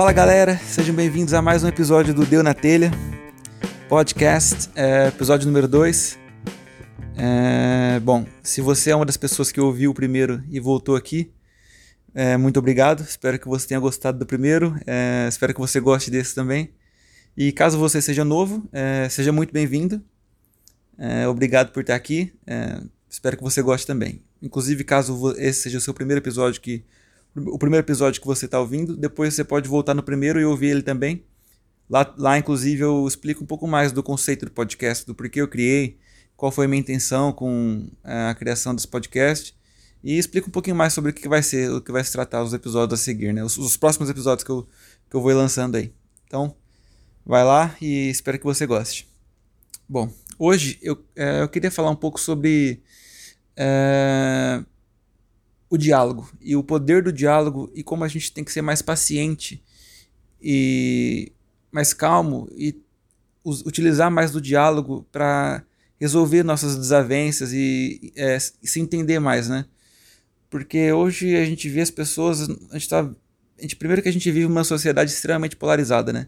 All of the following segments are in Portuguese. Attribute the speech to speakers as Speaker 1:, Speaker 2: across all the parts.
Speaker 1: Fala galera, sejam bem-vindos a mais um episódio do Deu na Telha podcast, é, episódio número 2. É, bom, se você é uma das pessoas que ouviu o primeiro e voltou aqui, é, muito obrigado. Espero que você tenha gostado do primeiro. É, espero que você goste desse também. E caso você seja novo, é, seja muito bem-vindo. É, obrigado por estar aqui. espero que você goste também. Inclusive, caso esse seja o seu primeiro episódio que o primeiro episódio que você está ouvindo, depois você pode voltar no primeiro e ouvir ele também. Lá, lá, inclusive, eu explico um pouco mais do conceito do podcast, do porquê eu criei, qual foi a minha intenção com a criação desse podcast e explico um pouquinho mais sobre o que vai ser, o que vai se tratar os episódios a seguir, né? Os, os próximos episódios que eu, que eu vou lançando aí. Então, vai lá e espero que você goste. Bom, hoje eu, é, eu queria falar um pouco sobre é, o diálogo e o poder do diálogo e como a gente tem que ser mais paciente e mais calmo e utilizar mais do diálogo para resolver nossas desavenças e, é, se entender mais, né? Porque hoje a gente vê as pessoas, a gente tá, a gente, primeiro que a gente vive uma sociedade extremamente polarizada, né?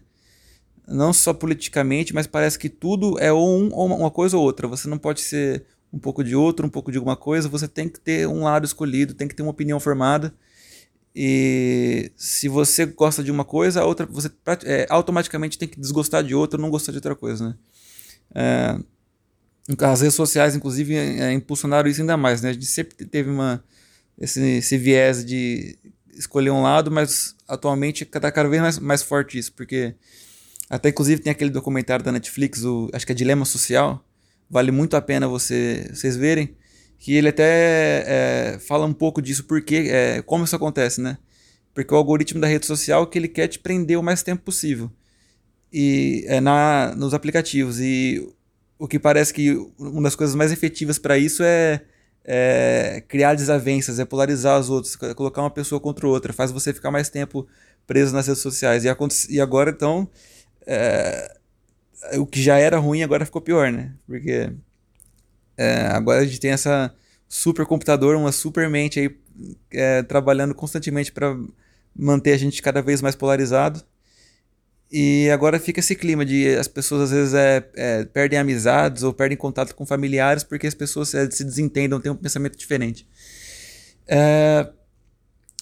Speaker 1: Não só politicamente, mas parece que tudo é ou, um, ou uma coisa ou outra. Você não pode ser um pouco de outro, um pouco de alguma coisa, você tem que ter um lado escolhido, tem que ter uma opinião formada. E se você gosta de uma coisa, a outra você é, automaticamente tem que desgostar de outra, não gostar de outra coisa, né? É, as redes sociais, inclusive, é, impulsionaram isso ainda mais, né? A gente sempre teve uma esse, esse viés de escolher um lado, mas atualmente está cada vez mais, mais forte isso, porque até inclusive tem aquele documentário da Netflix, o, acho que é Dilema Social, vale muito a pena você, vocês verem, que ele até é, fala um pouco disso, porque, é, como isso acontece, né? Porque o algoritmo da rede social que ele quer te prender o mais tempo possível e é, na, nos aplicativos. E o que parece que uma das coisas mais efetivas para isso é é, criar desavenças, é polarizar os outros, colocar uma pessoa contra outra, faz você ficar mais tempo preso nas redes sociais. E, e agora, então, é, o que já era ruim agora ficou pior, né? Porque é, agora a gente tem essa super computador, uma super mente aí é, trabalhando constantemente para manter a gente cada vez mais polarizado. E agora fica esse clima de as pessoas às vezes é, é, perdem amizades ou perdem contato com familiares porque as pessoas é, se desentendam, têm um pensamento diferente. É,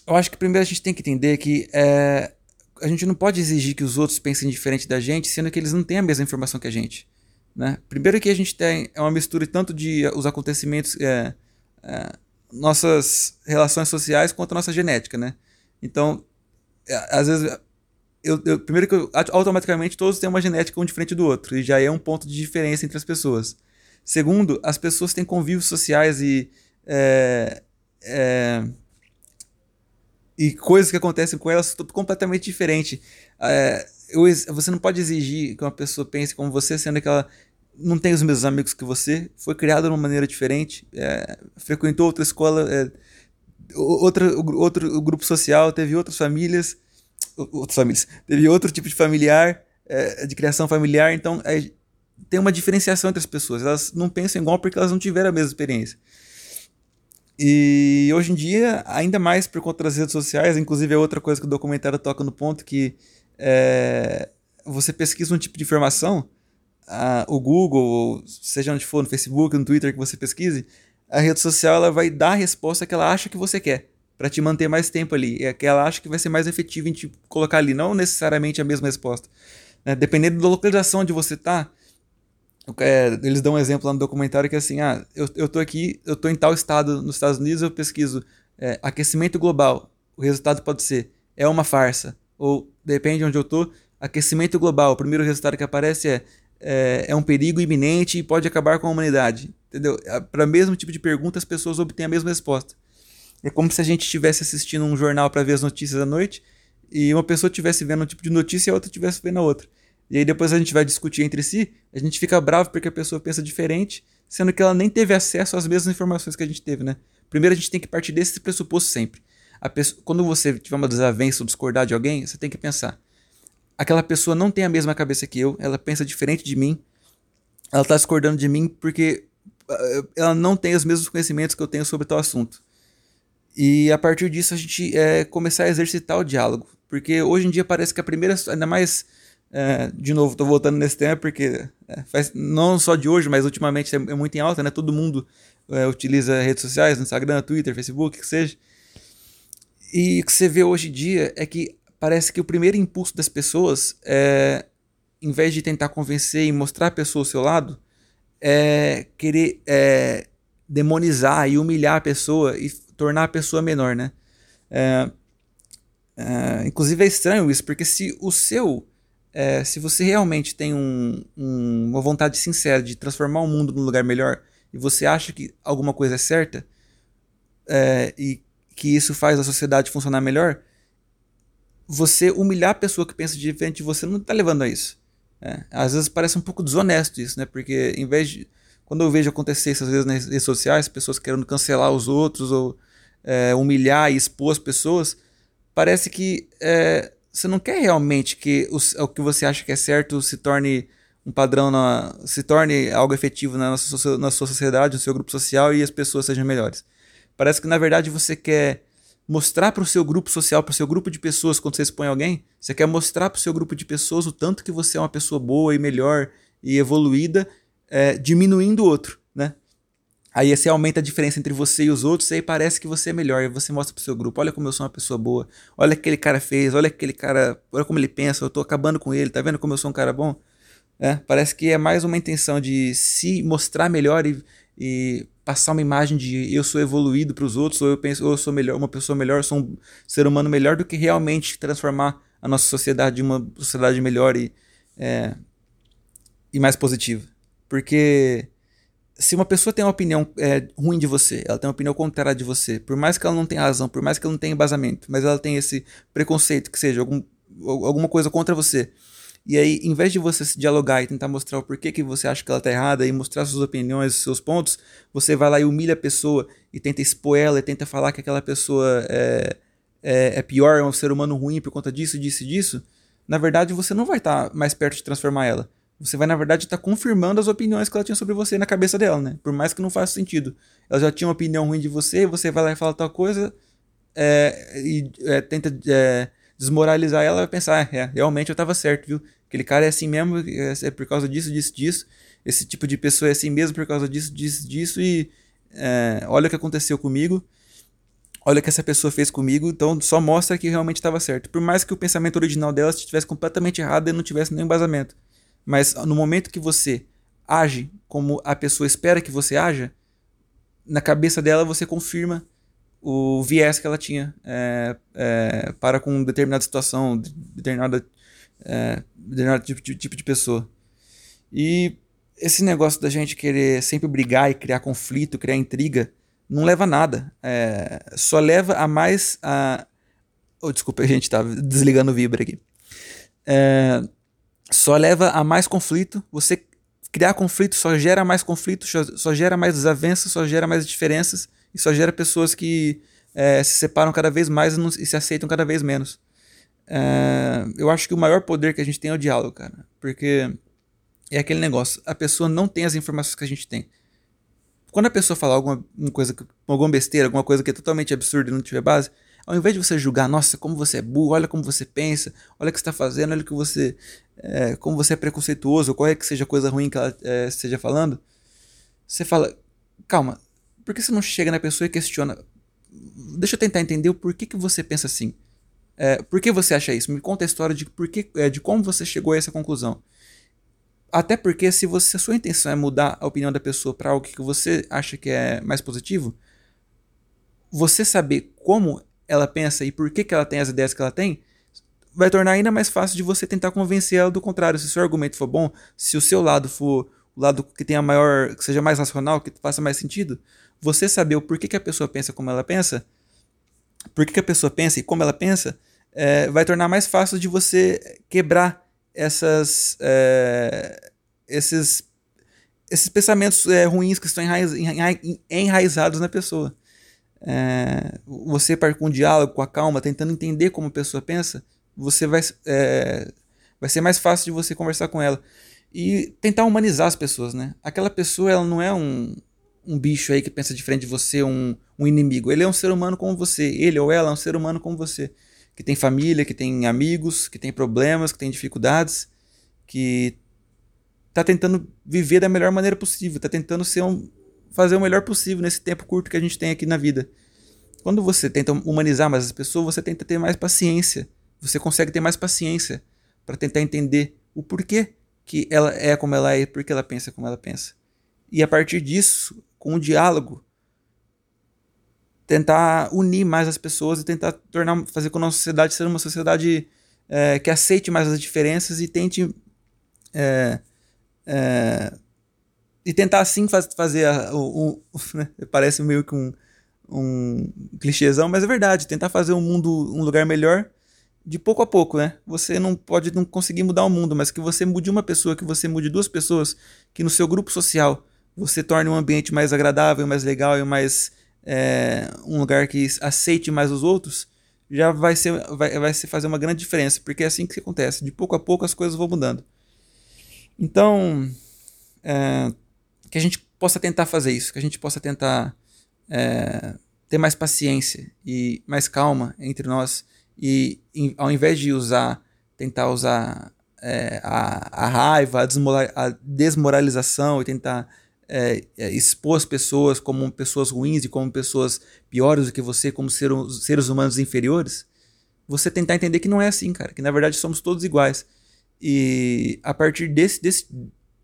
Speaker 1: eu acho que primeiro a gente tem que entender que é, a gente não pode exigir que os outros pensem diferente da gente, sendo que eles não têm a mesma informação que a gente. Né? Primeiro que a gente tem é uma mistura tanto de os acontecimentos, é, é, nossas relações sociais quanto a nossa genética, né? Então, às vezes eu, eu, primeiro que eu, automaticamente todos têm uma genética um diferente do outro, e já é um ponto de diferença entre as pessoas. Segundo, as pessoas têm convívios sociais e. É, e coisas que acontecem com elas completamente diferentes. É, eu, você não pode exigir que uma pessoa pense como você, sendo que ela não tem os mesmos amigos que você, foi criada de uma maneira diferente, é, frequentou outra escola, é, outra, outro grupo social, teve outras famílias outras famílias. Teve outro tipo de familiar, é, de criação familiar, então é, tem uma diferenciação entre as pessoas. Elas não pensam igual porque elas não tiveram a mesma experiência. E hoje em dia, ainda mais por conta das redes sociais, inclusive é outra coisa que o documentário toca no ponto que é, você pesquisa um tipo de informação, a, o Google, seja onde for, no Facebook, no Twitter que você pesquise, a rede social ela vai dar a resposta que ela acha que você quer para te manter mais tempo ali. É que ela acha que vai ser mais efetivo em te colocar ali, não necessariamente a mesma resposta. Né? Dependendo da localização onde você tá, é, eles dão um exemplo lá no documentário que é assim, ah, eu, eu tô aqui, eu tô em tal estado nos Estados Unidos, eu pesquiso é, aquecimento global. O resultado pode ser, é uma farsa. Ou, depende de onde eu tô, aquecimento global. O primeiro resultado que aparece é, é, é um perigo iminente e pode acabar com a humanidade. Entendeu? Para o mesmo tipo de pergunta, as pessoas obtêm a mesma resposta. É como se a gente estivesse assistindo um jornal para ver as notícias à noite e uma pessoa estivesse vendo um tipo de notícia e a outra estivesse vendo a outra. E aí depois a gente vai discutir entre si, a gente fica bravo porque a pessoa pensa diferente, sendo que ela nem teve acesso às mesmas informações que a gente teve, né? Primeiro a gente tem que partir desse pressuposto sempre. Pessoa, quando você tiver uma desavença ou discordar de alguém, você tem que pensar: aquela pessoa não tem a mesma cabeça que eu, ela pensa diferente de mim, ela está discordando de mim porque eh, ela não tem os mesmos conhecimentos que eu tenho sobre tal assunto. E a partir disso a gente é, começar a exercitar o diálogo. Porque hoje em dia parece que a primeira, ainda mais, é, de novo, estou voltando nesse tema porque é, faz, não só de hoje, mas ultimamente é, é muito em alta, né? Todo mundo é, utiliza redes sociais, Instagram, Twitter, Facebook, que seja. E o que você vê hoje em dia é que parece que o primeiro impulso das pessoas é, em vez de tentar convencer e mostrar a pessoa o seu lado, é querer é, demonizar e humilhar a pessoa e tornar a pessoa menor, né? É, é, inclusive é estranho isso, porque se o seu. É, se você realmente tem um, um, uma vontade sincera de transformar o mundo num lugar melhor e você acha que alguma coisa é certa é, e que isso faz a sociedade funcionar melhor, você humilhar a pessoa que pensa diferente você não está levando a isso. É, às vezes parece um pouco desonesto isso, né? Porque em vez de. Quando eu vejo acontecer isso às vezes nas redes sociais, pessoas querendo cancelar os outros ou é, humilhar e expor as pessoas, parece que é, você não quer realmente que o, o, que você acha que é certo se torne um padrão, na, se torne algo efetivo na, nossa, na sua sociedade, no seu grupo social e as pessoas sejam melhores. Parece que na verdade você quer mostrar para o seu grupo social, para o seu grupo de pessoas, quando você expõe alguém, você quer mostrar para o seu grupo de pessoas o tanto que você é uma pessoa boa e melhor e evoluída, é, diminuindo o outro? Aí você aumenta a diferença entre você e os outros, e aí parece que você é melhor, e você mostra pro seu grupo, olha como eu sou uma pessoa boa, olha o que aquele cara fez, olha aquele cara, olha como ele pensa, eu tô acabando com ele, tá vendo como eu sou um cara bom? É, parece que é mais uma intenção de se mostrar melhor e, e passar uma imagem de eu sou evoluído para os outros, ou eu penso, ou eu sou melhor, uma pessoa melhor, sou um ser humano melhor, do que realmente transformar a nossa sociedade em uma sociedade melhor e, é, e mais positiva. Porque se uma pessoa tem uma opinião é, ruim de você, ela tem uma opinião contrária de você, por mais que ela não tenha razão, por mais que ela não tenha embasamento, mas ela tem esse preconceito, que seja algum, alguma coisa contra você, e aí, em vez de você se dialogar e tentar mostrar o porquê que você acha que ela está errada e mostrar suas opiniões, seus pontos, você vai lá e humilha a pessoa e tenta expor ela e tenta falar que aquela pessoa é, é, é pior, é um ser humano ruim por conta disso, disso e disso. Na verdade, você não vai estar tá mais perto de transformar ela. Você vai, na verdade, estar tá confirmando as opiniões que ela tinha sobre você na cabeça dela, né? Por mais que não faça sentido. Ela já tinha uma opinião ruim de você, você vai lá e fala tal coisa é, e é, tenta é, desmoralizar ela, vai pensar, ah, é, realmente eu estava certo, viu? Aquele cara é assim mesmo, é, é por causa disso, disso, disso. Esse tipo de pessoa é assim mesmo por causa disso, disso, disso. E é, olha o que aconteceu comigo. Olha o que essa pessoa fez comigo. Então só mostra que realmente estava certo. Por mais que o pensamento original dela estivesse completamente errado e não tivesse nenhum embasamento. Mas no momento que você age como a pessoa espera que você haja, na cabeça dela você confirma o viés que ela tinha é, é, para com determinada situação, determinada, é, determinado tipo de, tipo de pessoa. E esse negócio da gente querer sempre brigar e criar conflito, criar intriga, não leva a nada. É, só leva a mais. A... Oh, desculpa, a gente tá desligando o vibra aqui. É, só leva a mais conflito. Você criar conflito só gera mais conflito, só, gera mais desavenças, só gera mais diferenças e só gera pessoas que é, se separam cada vez mais e, não, e se aceitam cada vez menos. É, eu acho que o maior poder que a gente tem é o diálogo, cara. Porque é aquele negócio, a pessoa não tem as informações que a gente tem. Quando a pessoa falar alguma coisa, alguma besteira, alguma coisa que é totalmente absurda e não tiver base, ao invés de você julgar, nossa, como você é burro, olha como você pensa, olha o que está fazendo, olha que você, é, como você é preconceituoso, qual é que seja a coisa ruim que ela é, esteja falando, você fala, calma, por que você não chega na pessoa e questiona? Deixa eu tentar entender o porquê que você pensa assim. É, por que você acha isso? Me conta a história de, por que, é, de como você chegou a essa conclusão. Até porque se, você, a sua intenção é mudar a opinião da pessoa para algo que você acha que é mais positivo, você saber como ela pensa e por que, que ela tem as ideias que ela tem, vai tornar ainda mais fácil de você tentar convencer ela do contrário. Se o seu argumento for bom, se o seu lado for o lado que tenha maior, que seja mais racional, que faça mais sentido, você saber o porquê que a pessoa pensa como ela pensa, por que a pessoa pensa e como ela pensa, é, vai tornar mais fácil de você quebrar essas, é, esses, esses pensamentos é, ruins que estão enraiz, enraizados na pessoa. É, você, com um diálogo, com a calma, tentando entender como a pessoa pensa, você vai, é, vai ser mais fácil de você conversar com ela. E tentar humanizar as pessoas, né? Aquela pessoa, ela não é um, um bicho aí que pensa diferente de você, um, um inimigo. Ele é um ser humano como você. Ele ou ela é um ser humano como você que tem família, que tem amigos, que tem problemas, que tem dificuldades, que está tentando viver da melhor maneira possível, está tentando ser um, fazer o melhor possível nesse tempo curto que a gente tem aqui na vida. Quando você tenta humanizar mais as pessoas, você tenta ter mais paciência. Você consegue ter mais paciência para tentar entender o porquê que ela é como ela é e por que ela pensa como ela pensa. E a partir disso, com o diálogo, tentar unir mais as pessoas e tentar tornar, fazer com a nossa sociedade ser uma sociedade é, que aceite mais as diferenças e tente é, é, e tentar assim faz, fazer a, o, o né? parece meio que um, um clichêzão, mas é verdade, tentar fazer um mundo um lugar melhor de pouco a pouco, né? Você não pode não conseguir mudar o mundo, mas que você mude uma pessoa, que você mude duas pessoas, que no seu grupo social você torne um ambiente mais agradável, mais legal e mais é, um lugar que aceite mais os outros, já vai ser vai, vai ser fazer uma grande diferença, porque é assim que acontece, de pouco a pouco as coisas vão mudando. Então, é, que a gente possa tentar fazer isso, que a gente possa tentar é, ter mais paciência e mais calma entre nós e em, ao invés de usar, tentar usar é, a, a, raiva, a, desmoralização e tentar é, é, expor as pessoas como pessoas ruins e como pessoas piores do que você, como ser, seres humanos inferiores, você tentar entender que não é assim, cara, que na verdade somos todos iguais. E a partir desse, desse,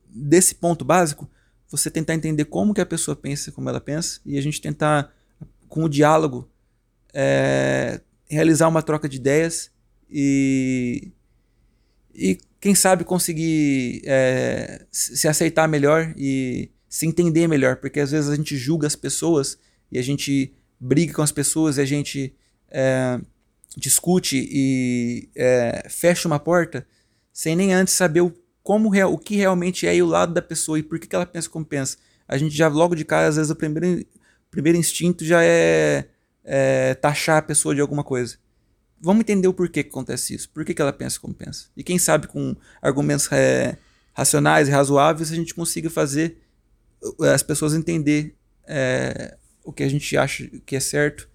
Speaker 1: desse ponto básico, você tentar entender como que a pessoa pensa, como ela pensa, e a gente tentar, com o diálogo, é, realizar uma troca de ideias e, e quem sabe conseguir é, se aceitar melhor e se entender melhor, porque às vezes a gente julga as pessoas e a gente briga com as pessoas e a gente é, discute e é, fecha uma porta sem nem antes saber o como o que realmente é e o lado da pessoa e por que, que ela pensa como pensa. A gente já logo de cara, às vezes, o primeiro, primeiro instinto já é, é taxar a pessoa de alguma coisa. Vamos entender o porquê que acontece isso, por que, que ela pensa como pensa. E quem sabe com argumentos é, racionais e razoáveis a gente consiga fazer é, as pessoas entender é, o que a gente acha que é certo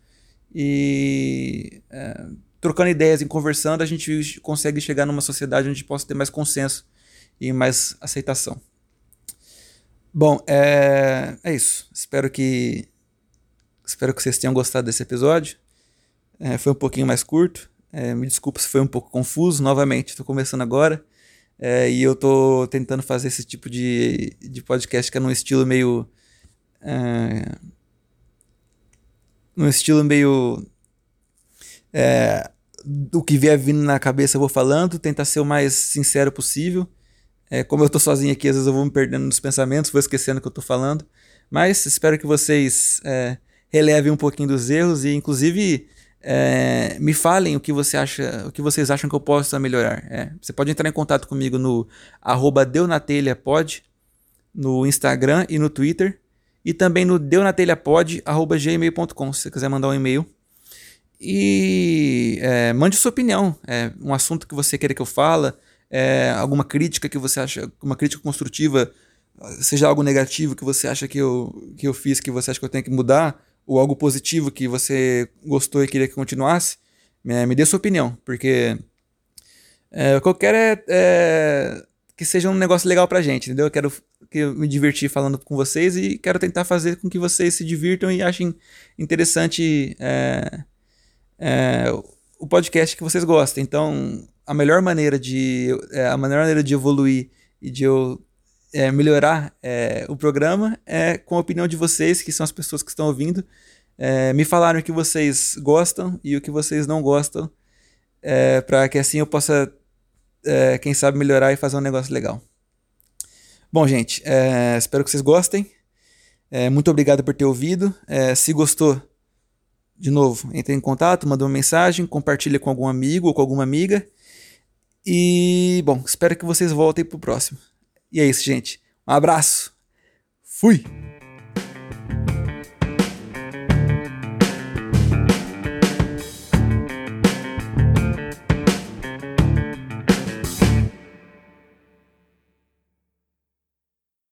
Speaker 1: e é, trocando ideias e conversando a gente consegue chegar numa sociedade onde possa ter mais consenso e mais aceitação. Bom, é, é isso. Espero que espero que vocês tenham gostado desse episódio. É, foi um pouquinho mais curto. É, me desculpa se foi um pouco confuso. Novamente, estou começando agora. É, e eu estou tentando fazer esse tipo de, de podcast que é num estilo meio. É, num estilo meio. É, do que vier vindo na cabeça eu vou falando, tentar ser o mais sincero possível. É, como eu tô sozinho aqui, às vezes eu vou me perdendo nos pensamentos, vou esquecendo o que eu tô falando. Mas espero que vocês é, relevem um pouquinho dos erros e, inclusive, é, me falem o que você acha, o que vocês acham que eu possa melhorar. É, você pode entrar em contato comigo no arroba deunatelhapod, no Instagram e no Twitter, e também no deunatelhapod.gmail.com, se você quiser mandar um e-mail. E é, mande sua opinião, é, um assunto que você queira que eu fale, é, alguma crítica que você acha, uma crítica construtiva, seja algo negativo que você acha que eu, que eu fiz, que você acha que eu tenho que mudar, ou algo positivo que você gostou e queria que continuasse, me, me dê sua opinião, porque é, o que eu quero é, é, que seja um negócio legal pra gente, entendeu? Eu quero que eu me divertir falando com vocês e quero tentar fazer com que vocês se divirtam e achem interessante é, é o podcast que vocês gostam. Então, a melhor maneira de é, a melhor maneira de evoluir e de eu é, melhorar é, o programa é com a opinião de vocês, que são as pessoas que estão ouvindo. É, me falaram o que vocês gostam e o que vocês não gostam, é, para que assim eu possa, é, quem sabe, melhorar e fazer um negócio legal. Bom, gente, espero que vocês gostem. muito obrigado por ter ouvido. se gostou, de novo, entre em contato, manda uma mensagem, compartilha com algum amigo ou com alguma amiga. E, bom, espero que vocês voltem pro próximo. E é isso, gente. Um abraço. Fui!